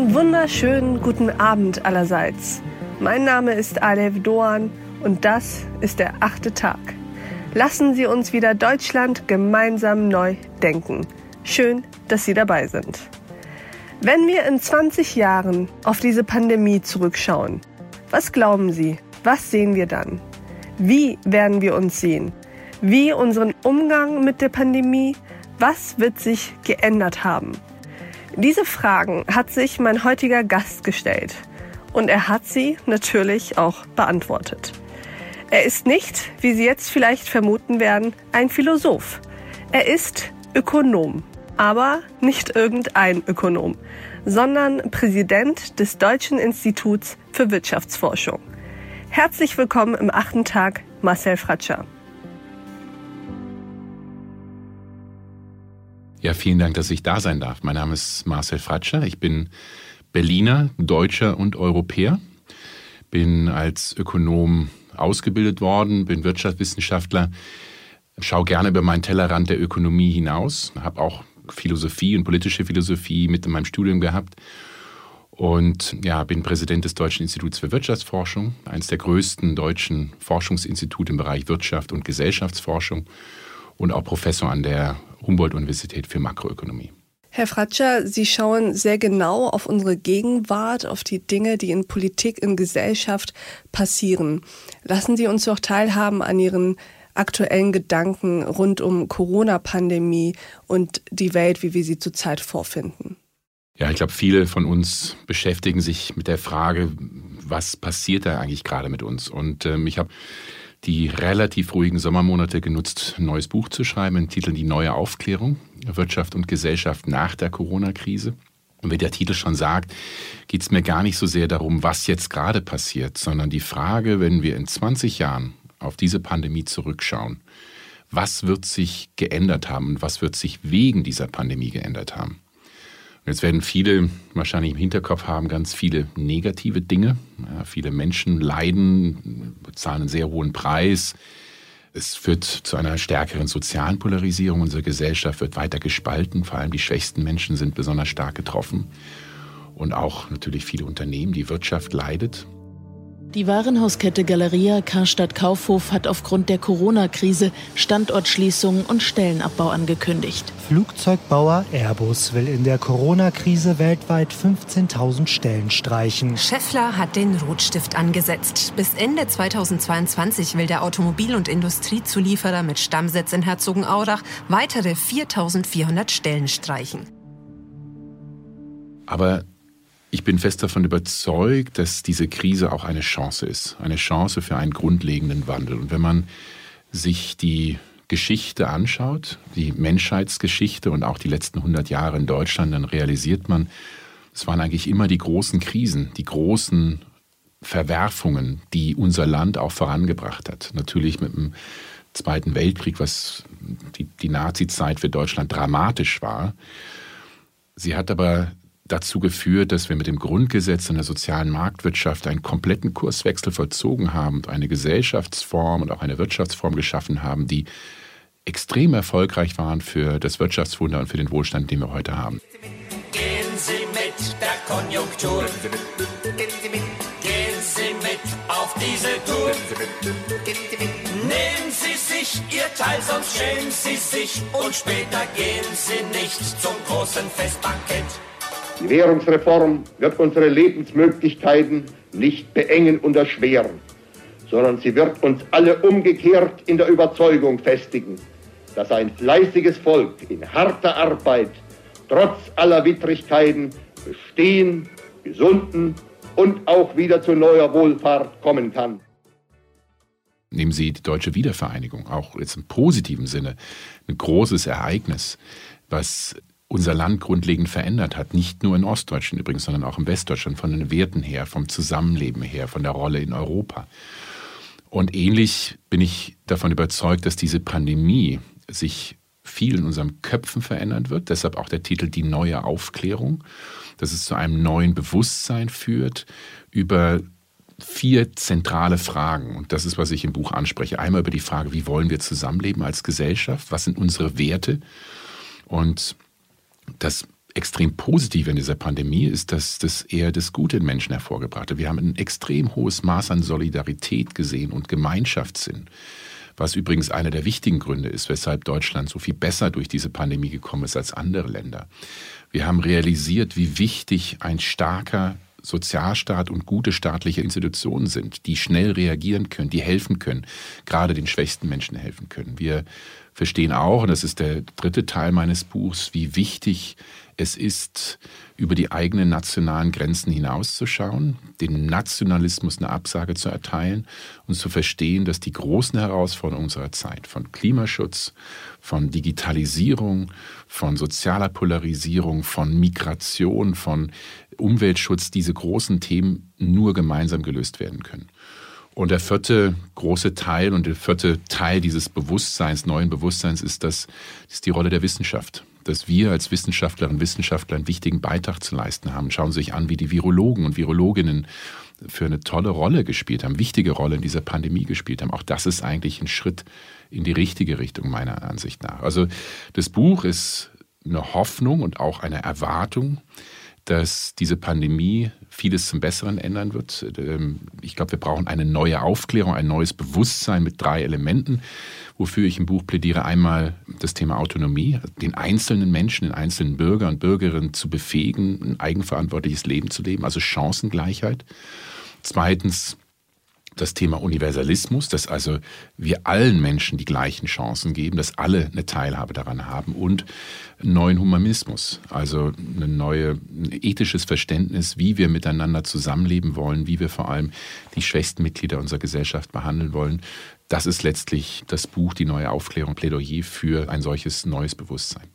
Einen wunderschönen guten Abend allerseits. Mein Name ist Alev Doan und das ist der achte Tag. Lassen Sie uns wieder Deutschland gemeinsam neu denken. Schön, dass Sie dabei sind. Wenn wir in 20 Jahren auf diese Pandemie zurückschauen, was glauben Sie, was sehen wir dann? Wie werden wir uns sehen? Wie unseren Umgang mit der Pandemie? Was wird sich geändert haben? Diese Fragen hat sich mein heutiger Gast gestellt. Und er hat sie natürlich auch beantwortet. Er ist nicht, wie Sie jetzt vielleicht vermuten werden, ein Philosoph. Er ist Ökonom. Aber nicht irgendein Ökonom, sondern Präsident des Deutschen Instituts für Wirtschaftsforschung. Herzlich willkommen im achten Tag, Marcel Fratscher. Ja, vielen Dank, dass ich da sein darf. Mein Name ist Marcel Fratscher. Ich bin Berliner, Deutscher und Europäer. Bin als Ökonom ausgebildet worden, bin Wirtschaftswissenschaftler, schaue gerne über meinen Tellerrand der Ökonomie hinaus, habe auch Philosophie und politische Philosophie mit in meinem Studium gehabt und ja, bin Präsident des Deutschen Instituts für Wirtschaftsforschung, eines der größten deutschen Forschungsinstitute im Bereich Wirtschaft und Gesellschaftsforschung und auch Professor an der Humboldt-Universität für Makroökonomie. Herr Fratscher, Sie schauen sehr genau auf unsere Gegenwart, auf die Dinge, die in Politik, in Gesellschaft passieren. Lassen Sie uns doch teilhaben an Ihren aktuellen Gedanken rund um Corona-Pandemie und die Welt, wie wir sie zurzeit vorfinden. Ja, ich glaube, viele von uns beschäftigen sich mit der Frage, was passiert da eigentlich gerade mit uns? Und ähm, ich habe die relativ ruhigen Sommermonate genutzt, ein neues Buch zu schreiben, den Titel Die neue Aufklärung, Wirtschaft und Gesellschaft nach der Corona-Krise. Und wie der Titel schon sagt, geht es mir gar nicht so sehr darum, was jetzt gerade passiert, sondern die Frage, wenn wir in 20 Jahren auf diese Pandemie zurückschauen, was wird sich geändert haben und was wird sich wegen dieser Pandemie geändert haben? Jetzt werden viele wahrscheinlich im Hinterkopf haben ganz viele negative Dinge. Ja, viele Menschen leiden, bezahlen einen sehr hohen Preis. Es führt zu einer stärkeren sozialen Polarisierung. Unsere Gesellschaft wird weiter gespalten. Vor allem die schwächsten Menschen sind besonders stark getroffen. Und auch natürlich viele Unternehmen. Die Wirtschaft leidet. Die Warenhauskette Galeria Karstadt Kaufhof hat aufgrund der Corona-Krise Standortschließungen und Stellenabbau angekündigt. Flugzeugbauer Airbus will in der Corona-Krise weltweit 15.000 Stellen streichen. Scheffler hat den Rotstift angesetzt. Bis Ende 2022 will der Automobil- und Industriezulieferer mit Stammsitz in Herzogenaurach weitere 4.400 Stellen streichen. Aber ich bin fest davon überzeugt, dass diese Krise auch eine Chance ist, eine Chance für einen grundlegenden Wandel. Und wenn man sich die Geschichte anschaut, die Menschheitsgeschichte und auch die letzten 100 Jahre in Deutschland, dann realisiert man, es waren eigentlich immer die großen Krisen, die großen Verwerfungen, die unser Land auch vorangebracht hat. Natürlich mit dem Zweiten Weltkrieg, was die, die Nazi-Zeit für Deutschland dramatisch war. Sie hat aber dazu geführt, dass wir mit dem Grundgesetz und der sozialen Marktwirtschaft einen kompletten Kurswechsel vollzogen haben und eine Gesellschaftsform und auch eine Wirtschaftsform geschaffen haben, die extrem erfolgreich waren für das Wirtschaftswunder und für den Wohlstand, den wir heute haben. Gehen Sie mit der Konjunktur. Gehen Sie mit auf diese Tour. Nehmen Sie sich Ihr Teil, sonst schämen Sie sich und später gehen Sie nicht zum großen Festbankett. Die Währungsreform wird unsere Lebensmöglichkeiten nicht beengen und erschweren, sondern sie wird uns alle umgekehrt in der Überzeugung festigen, dass ein fleißiges Volk in harter Arbeit trotz aller Widrigkeiten bestehen, gesunden und auch wieder zu neuer Wohlfahrt kommen kann. Nehmen Sie die deutsche Wiedervereinigung, auch jetzt im positiven Sinne, ein großes Ereignis, was unser Land grundlegend verändert hat. Nicht nur in Ostdeutschland übrigens, sondern auch im Westdeutschland, von den Werten her, vom Zusammenleben her, von der Rolle in Europa. Und ähnlich bin ich davon überzeugt, dass diese Pandemie sich viel in unseren Köpfen verändern wird. Deshalb auch der Titel Die neue Aufklärung, dass es zu einem neuen Bewusstsein führt über vier zentrale Fragen. Und das ist, was ich im Buch anspreche. Einmal über die Frage, wie wollen wir zusammenleben als Gesellschaft? Was sind unsere Werte? Und das extrem positiv in dieser Pandemie ist, dass das eher das Gute in Menschen hervorgebracht hat. Wir haben ein extrem hohes Maß an Solidarität gesehen und Gemeinschaftssinn was übrigens einer der wichtigen Gründe ist, weshalb Deutschland so viel besser durch diese Pandemie gekommen ist als andere Länder. Wir haben realisiert, wie wichtig ein starker Sozialstaat und gute staatliche Institutionen sind, die schnell reagieren können, die helfen können, gerade den schwächsten Menschen helfen können. Wir verstehen auch, und das ist der dritte Teil meines Buchs, wie wichtig es ist, über die eigenen nationalen Grenzen hinauszuschauen, dem Nationalismus eine Absage zu erteilen und zu verstehen, dass die großen Herausforderungen unserer Zeit von Klimaschutz, von Digitalisierung, von sozialer Polarisierung, von Migration, von Umweltschutz, diese großen Themen nur gemeinsam gelöst werden können. Und der vierte große Teil und der vierte Teil dieses Bewusstseins, neuen Bewusstseins, ist, das, ist die Rolle der Wissenschaft dass wir als Wissenschaftlerinnen und Wissenschaftler einen wichtigen Beitrag zu leisten haben. Schauen Sie sich an, wie die Virologen und Virologinnen für eine tolle Rolle gespielt haben, wichtige Rolle in dieser Pandemie gespielt haben. Auch das ist eigentlich ein Schritt in die richtige Richtung meiner Ansicht nach. Also das Buch ist eine Hoffnung und auch eine Erwartung, dass diese Pandemie vieles zum Besseren ändern wird. Ähm, ich glaube, wir brauchen eine neue Aufklärung, ein neues Bewusstsein mit drei Elementen, wofür ich im Buch plädiere. Einmal das Thema Autonomie, den einzelnen Menschen, den einzelnen Bürger und Bürgerinnen zu befähigen, ein eigenverantwortliches Leben zu leben, also Chancengleichheit. Zweitens das Thema Universalismus, dass also wir allen Menschen die gleichen Chancen geben, dass alle eine Teilhabe daran haben und neuen Humanismus, also ein neues ethisches Verständnis, wie wir miteinander zusammenleben wollen, wie wir vor allem die schwächsten Mitglieder unserer Gesellschaft behandeln wollen. Das ist letztlich das Buch, die neue Aufklärung, Plädoyer für ein solches neues Bewusstsein.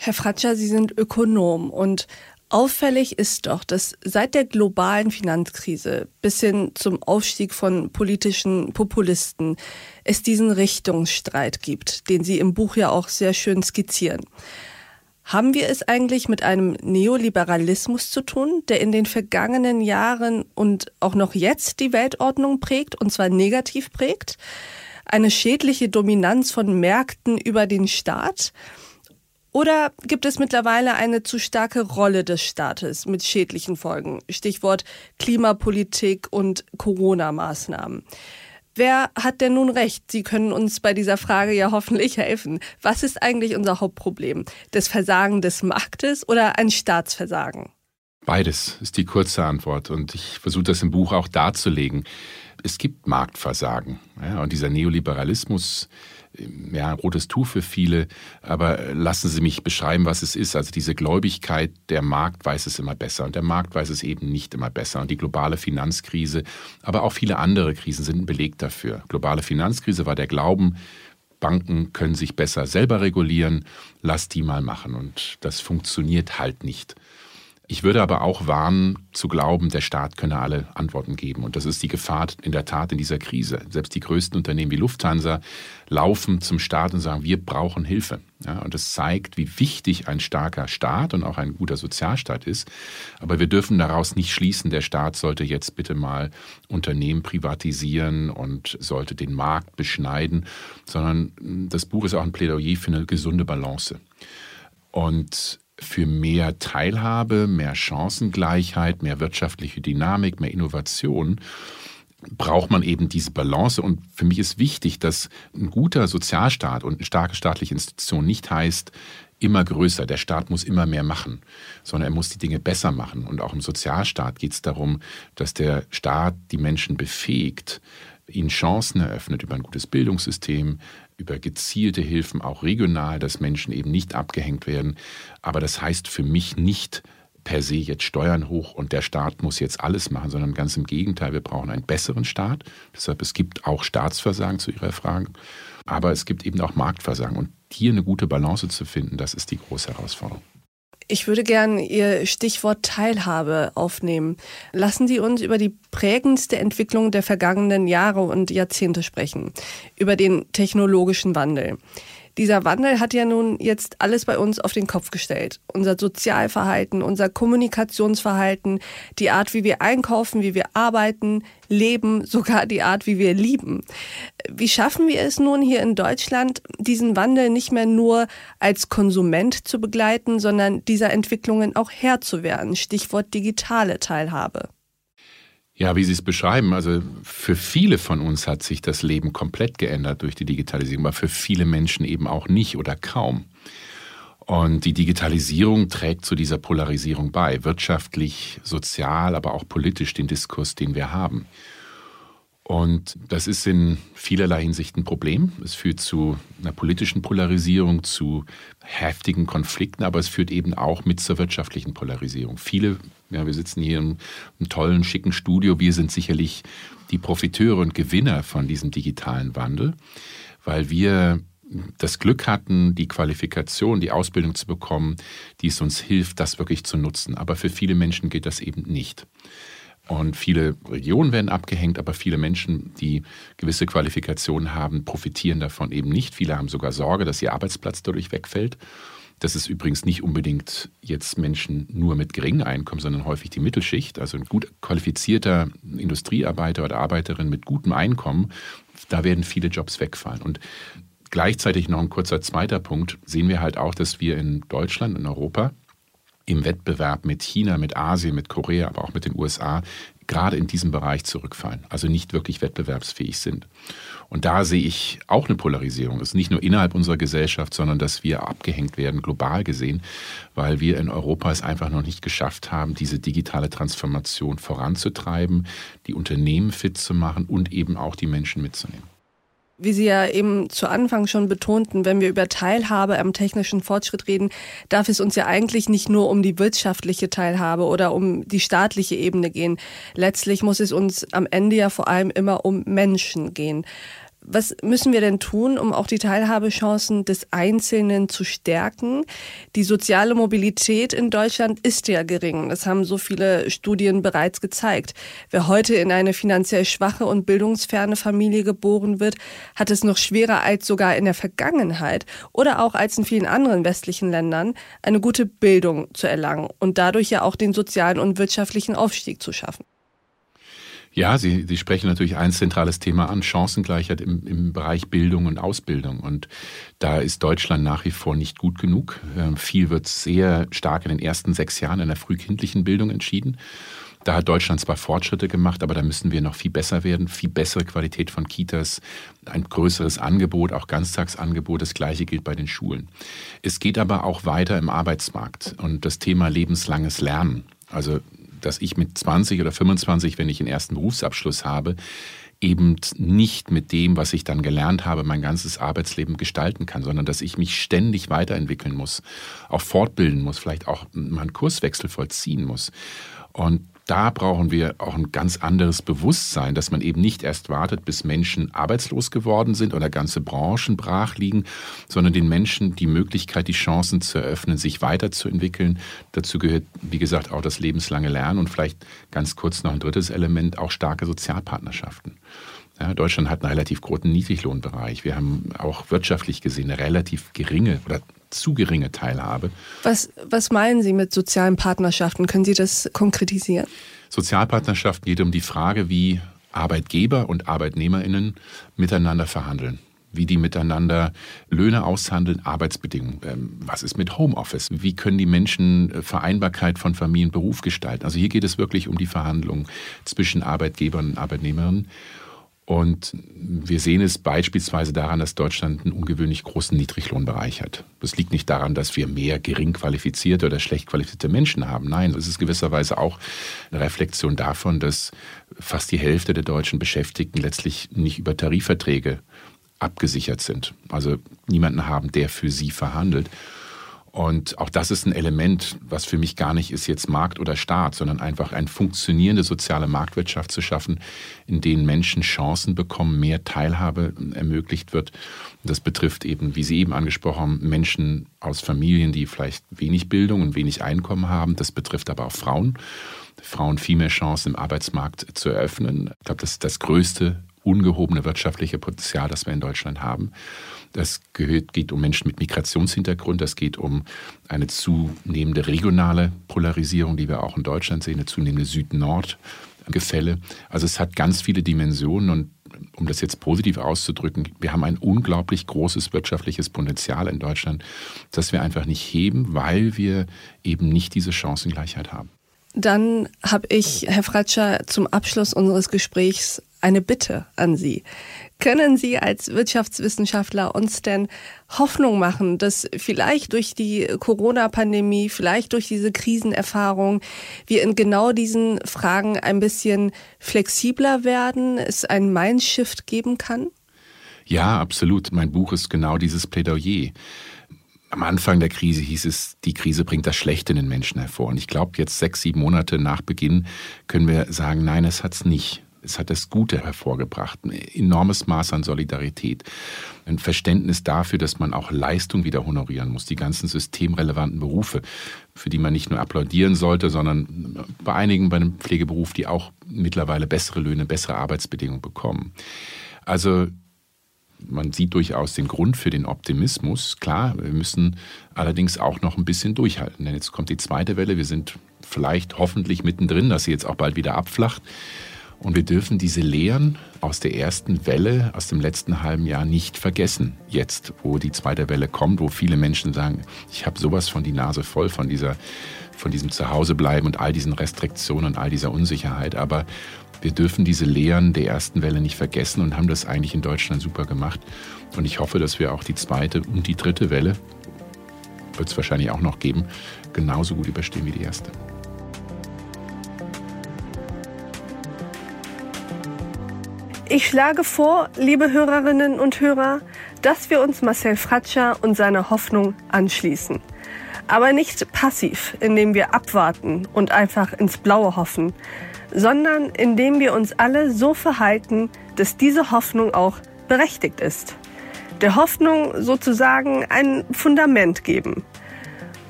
Herr Fratscher, Sie sind Ökonom und Auffällig ist doch, dass seit der globalen Finanzkrise bis hin zum Aufstieg von politischen Populisten es diesen Richtungsstreit gibt, den Sie im Buch ja auch sehr schön skizzieren. Haben wir es eigentlich mit einem Neoliberalismus zu tun, der in den vergangenen Jahren und auch noch jetzt die Weltordnung prägt, und zwar negativ prägt? Eine schädliche Dominanz von Märkten über den Staat? Oder gibt es mittlerweile eine zu starke Rolle des Staates mit schädlichen Folgen? Stichwort Klimapolitik und Corona-Maßnahmen. Wer hat denn nun recht? Sie können uns bei dieser Frage ja hoffentlich helfen. Was ist eigentlich unser Hauptproblem? Das Versagen des Marktes oder ein Staatsversagen? Beides ist die kurze Antwort und ich versuche das im Buch auch darzulegen. Es gibt Marktversagen ja, und dieser Neoliberalismus ja, rotes Tuch für viele, aber lassen Sie mich beschreiben, was es ist. Also diese Gläubigkeit, der Markt weiß es immer besser und der Markt weiß es eben nicht immer besser. Und die globale Finanzkrise, aber auch viele andere Krisen sind ein Beleg dafür. Globale Finanzkrise war der Glauben, Banken können sich besser selber regulieren, lass die mal machen. Und das funktioniert halt nicht. Ich würde aber auch warnen, zu glauben, der Staat könne alle Antworten geben. Und das ist die Gefahr in der Tat in dieser Krise. Selbst die größten Unternehmen wie Lufthansa laufen zum Staat und sagen, wir brauchen Hilfe. Ja, und das zeigt, wie wichtig ein starker Staat und auch ein guter Sozialstaat ist. Aber wir dürfen daraus nicht schließen, der Staat sollte jetzt bitte mal Unternehmen privatisieren und sollte den Markt beschneiden, sondern das Buch ist auch ein Plädoyer für eine gesunde Balance. Und für mehr Teilhabe, mehr Chancengleichheit, mehr wirtschaftliche Dynamik, mehr Innovation braucht man eben diese Balance. Und für mich ist wichtig, dass ein guter Sozialstaat und eine starke staatliche Institution nicht heißt, immer größer. Der Staat muss immer mehr machen, sondern er muss die Dinge besser machen. Und auch im Sozialstaat geht es darum, dass der Staat die Menschen befähigt, ihnen Chancen eröffnet über ein gutes Bildungssystem, über gezielte Hilfen, auch regional, dass Menschen eben nicht abgehängt werden. Aber das heißt für mich nicht per se jetzt Steuern hoch und der Staat muss jetzt alles machen, sondern ganz im Gegenteil, wir brauchen einen besseren Staat. Deshalb es gibt auch Staatsversagen zu Ihrer Frage, aber es gibt eben auch Marktversagen. Und hier eine gute Balance zu finden, das ist die große Herausforderung. Ich würde gerne Ihr Stichwort Teilhabe aufnehmen. Lassen Sie uns über die prägendste Entwicklung der vergangenen Jahre und Jahrzehnte sprechen, über den technologischen Wandel. Dieser Wandel hat ja nun jetzt alles bei uns auf den Kopf gestellt. Unser Sozialverhalten, unser Kommunikationsverhalten, die Art, wie wir einkaufen, wie wir arbeiten, leben, sogar die Art, wie wir lieben. Wie schaffen wir es nun hier in Deutschland, diesen Wandel nicht mehr nur als Konsument zu begleiten, sondern dieser Entwicklungen auch Herr zu werden? Stichwort digitale Teilhabe. Ja, wie Sie es beschreiben, also für viele von uns hat sich das Leben komplett geändert durch die Digitalisierung, aber für viele Menschen eben auch nicht oder kaum. Und die Digitalisierung trägt zu dieser Polarisierung bei, wirtschaftlich, sozial, aber auch politisch den Diskurs, den wir haben. Und das ist in vielerlei Hinsicht ein Problem. Es führt zu einer politischen Polarisierung, zu heftigen Konflikten, aber es führt eben auch mit zur wirtschaftlichen Polarisierung. Viele, ja, wir sitzen hier in einem tollen, schicken Studio, wir sind sicherlich die Profiteure und Gewinner von diesem digitalen Wandel, weil wir das Glück hatten, die Qualifikation, die Ausbildung zu bekommen, die es uns hilft, das wirklich zu nutzen. Aber für viele Menschen geht das eben nicht. Und viele Regionen werden abgehängt, aber viele Menschen, die gewisse Qualifikationen haben, profitieren davon eben nicht. Viele haben sogar Sorge, dass ihr Arbeitsplatz dadurch wegfällt. Das ist übrigens nicht unbedingt jetzt Menschen nur mit geringem Einkommen, sondern häufig die Mittelschicht. Also ein gut qualifizierter Industriearbeiter oder Arbeiterin mit gutem Einkommen, da werden viele Jobs wegfallen. Und gleichzeitig noch ein kurzer zweiter Punkt, sehen wir halt auch, dass wir in Deutschland, in Europa, im Wettbewerb mit China, mit Asien, mit Korea, aber auch mit den USA gerade in diesem Bereich zurückfallen, also nicht wirklich wettbewerbsfähig sind. Und da sehe ich auch eine Polarisierung. Es ist nicht nur innerhalb unserer Gesellschaft, sondern dass wir abgehängt werden, global gesehen, weil wir in Europa es einfach noch nicht geschafft haben, diese digitale Transformation voranzutreiben, die Unternehmen fit zu machen und eben auch die Menschen mitzunehmen wie Sie ja eben zu Anfang schon betonten, wenn wir über Teilhabe am technischen Fortschritt reden, darf es uns ja eigentlich nicht nur um die wirtschaftliche Teilhabe oder um die staatliche Ebene gehen. Letztlich muss es uns am Ende ja vor allem immer um Menschen gehen. Was müssen wir denn tun, um auch die Teilhabechancen des Einzelnen zu stärken? Die soziale Mobilität in Deutschland ist ja gering. Das haben so viele Studien bereits gezeigt. Wer heute in eine finanziell schwache und bildungsferne Familie geboren wird, hat es noch schwerer als sogar in der Vergangenheit oder auch als in vielen anderen westlichen Ländern, eine gute Bildung zu erlangen und dadurch ja auch den sozialen und wirtschaftlichen Aufstieg zu schaffen. Ja, Sie, Sie sprechen natürlich ein zentrales Thema an, Chancengleichheit im, im Bereich Bildung und Ausbildung. Und da ist Deutschland nach wie vor nicht gut genug. Ähm, viel wird sehr stark in den ersten sechs Jahren in der frühkindlichen Bildung entschieden. Da hat Deutschland zwar Fortschritte gemacht, aber da müssen wir noch viel besser werden, viel bessere Qualität von Kitas, ein größeres Angebot, auch Ganztagsangebot. Das gleiche gilt bei den Schulen. Es geht aber auch weiter im Arbeitsmarkt und das Thema lebenslanges Lernen. Also dass ich mit 20 oder 25, wenn ich einen ersten Berufsabschluss habe, eben nicht mit dem, was ich dann gelernt habe, mein ganzes Arbeitsleben gestalten kann, sondern dass ich mich ständig weiterentwickeln muss, auch fortbilden muss, vielleicht auch mal einen Kurswechsel vollziehen muss. Und da brauchen wir auch ein ganz anderes Bewusstsein, dass man eben nicht erst wartet, bis Menschen arbeitslos geworden sind oder ganze Branchen brach liegen, sondern den Menschen die Möglichkeit, die Chancen zu eröffnen, sich weiterzuentwickeln. Dazu gehört, wie gesagt, auch das lebenslange Lernen und vielleicht ganz kurz noch ein drittes Element, auch starke Sozialpartnerschaften. Ja, Deutschland hat einen relativ großen Niedriglohnbereich. Wir haben auch wirtschaftlich gesehen eine relativ geringe oder zu geringe Teilhabe. Was, was meinen Sie mit sozialen Partnerschaften? Können Sie das konkretisieren? Sozialpartnerschaften geht um die Frage, wie Arbeitgeber und Arbeitnehmerinnen miteinander verhandeln wie die miteinander Löhne aushandeln, Arbeitsbedingungen. Ähm, was ist mit Homeoffice? Wie können die Menschen äh, Vereinbarkeit von Familie und Beruf gestalten? Also hier geht es wirklich um die Verhandlungen zwischen Arbeitgebern und Arbeitnehmerinnen. Und wir sehen es beispielsweise daran, dass Deutschland einen ungewöhnlich großen Niedriglohnbereich hat. Das liegt nicht daran, dass wir mehr gering qualifizierte oder schlecht qualifizierte Menschen haben. Nein, es ist gewisserweise auch eine Reflexion davon, dass fast die Hälfte der deutschen Beschäftigten letztlich nicht über Tarifverträge abgesichert sind. Also niemanden haben, der für sie verhandelt. Und auch das ist ein Element, was für mich gar nicht ist jetzt Markt oder Staat, sondern einfach eine funktionierende soziale Marktwirtschaft zu schaffen, in denen Menschen Chancen bekommen, mehr Teilhabe ermöglicht wird. Das betrifft eben, wie Sie eben angesprochen haben, Menschen aus Familien, die vielleicht wenig Bildung und wenig Einkommen haben. Das betrifft aber auch Frauen. Frauen viel mehr Chancen im Arbeitsmarkt zu eröffnen. Ich glaube, das ist das größte ungehobene wirtschaftliche Potenzial, das wir in Deutschland haben. Das geht um Menschen mit Migrationshintergrund, das geht um eine zunehmende regionale Polarisierung, die wir auch in Deutschland sehen, eine zunehmende Süd-Nord-Gefälle. Also es hat ganz viele Dimensionen und um das jetzt positiv auszudrücken, wir haben ein unglaublich großes wirtschaftliches Potenzial in Deutschland, das wir einfach nicht heben, weil wir eben nicht diese Chancengleichheit haben. Dann habe ich, Herr Fratscher, zum Abschluss unseres Gesprächs eine Bitte an Sie. Können Sie als Wirtschaftswissenschaftler uns denn Hoffnung machen, dass vielleicht durch die Corona-Pandemie, vielleicht durch diese Krisenerfahrung wir in genau diesen Fragen ein bisschen flexibler werden, es einen Mindshift geben kann? Ja, absolut. Mein Buch ist genau dieses Plädoyer. Am Anfang der Krise hieß es, die Krise bringt das Schlechte in den Menschen hervor. Und ich glaube, jetzt sechs, sieben Monate nach Beginn können wir sagen, nein, es hat es nicht. Es hat das Gute hervorgebracht, ein enormes Maß an Solidarität, ein Verständnis dafür, dass man auch Leistung wieder honorieren muss, die ganzen systemrelevanten Berufe, für die man nicht nur applaudieren sollte, sondern bei einigen bei einem Pflegeberuf, die auch mittlerweile bessere Löhne, bessere Arbeitsbedingungen bekommen. Also man sieht durchaus den Grund für den Optimismus. Klar, wir müssen allerdings auch noch ein bisschen durchhalten, denn jetzt kommt die zweite Welle. Wir sind vielleicht hoffentlich mittendrin, dass sie jetzt auch bald wieder abflacht. Und wir dürfen diese Lehren aus der ersten Welle, aus dem letzten halben Jahr nicht vergessen. Jetzt, wo die zweite Welle kommt, wo viele Menschen sagen, ich habe sowas von die Nase voll von dieser, von diesem Zuhausebleiben und all diesen Restriktionen und all dieser Unsicherheit. Aber wir dürfen diese Lehren der ersten Welle nicht vergessen und haben das eigentlich in Deutschland super gemacht. Und ich hoffe, dass wir auch die zweite und die dritte Welle, wird es wahrscheinlich auch noch geben, genauso gut überstehen wie die erste. Ich schlage vor, liebe Hörerinnen und Hörer, dass wir uns Marcel Fratscher und seiner Hoffnung anschließen. Aber nicht passiv, indem wir abwarten und einfach ins Blaue hoffen, sondern indem wir uns alle so verhalten, dass diese Hoffnung auch berechtigt ist. Der Hoffnung sozusagen ein Fundament geben.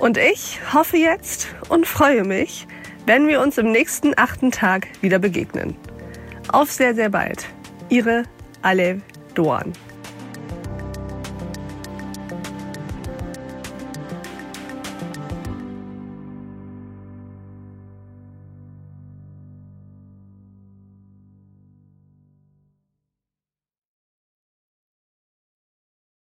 Und ich hoffe jetzt und freue mich, wenn wir uns im nächsten achten Tag wieder begegnen. Auf sehr, sehr bald. Ihre Alev Doan.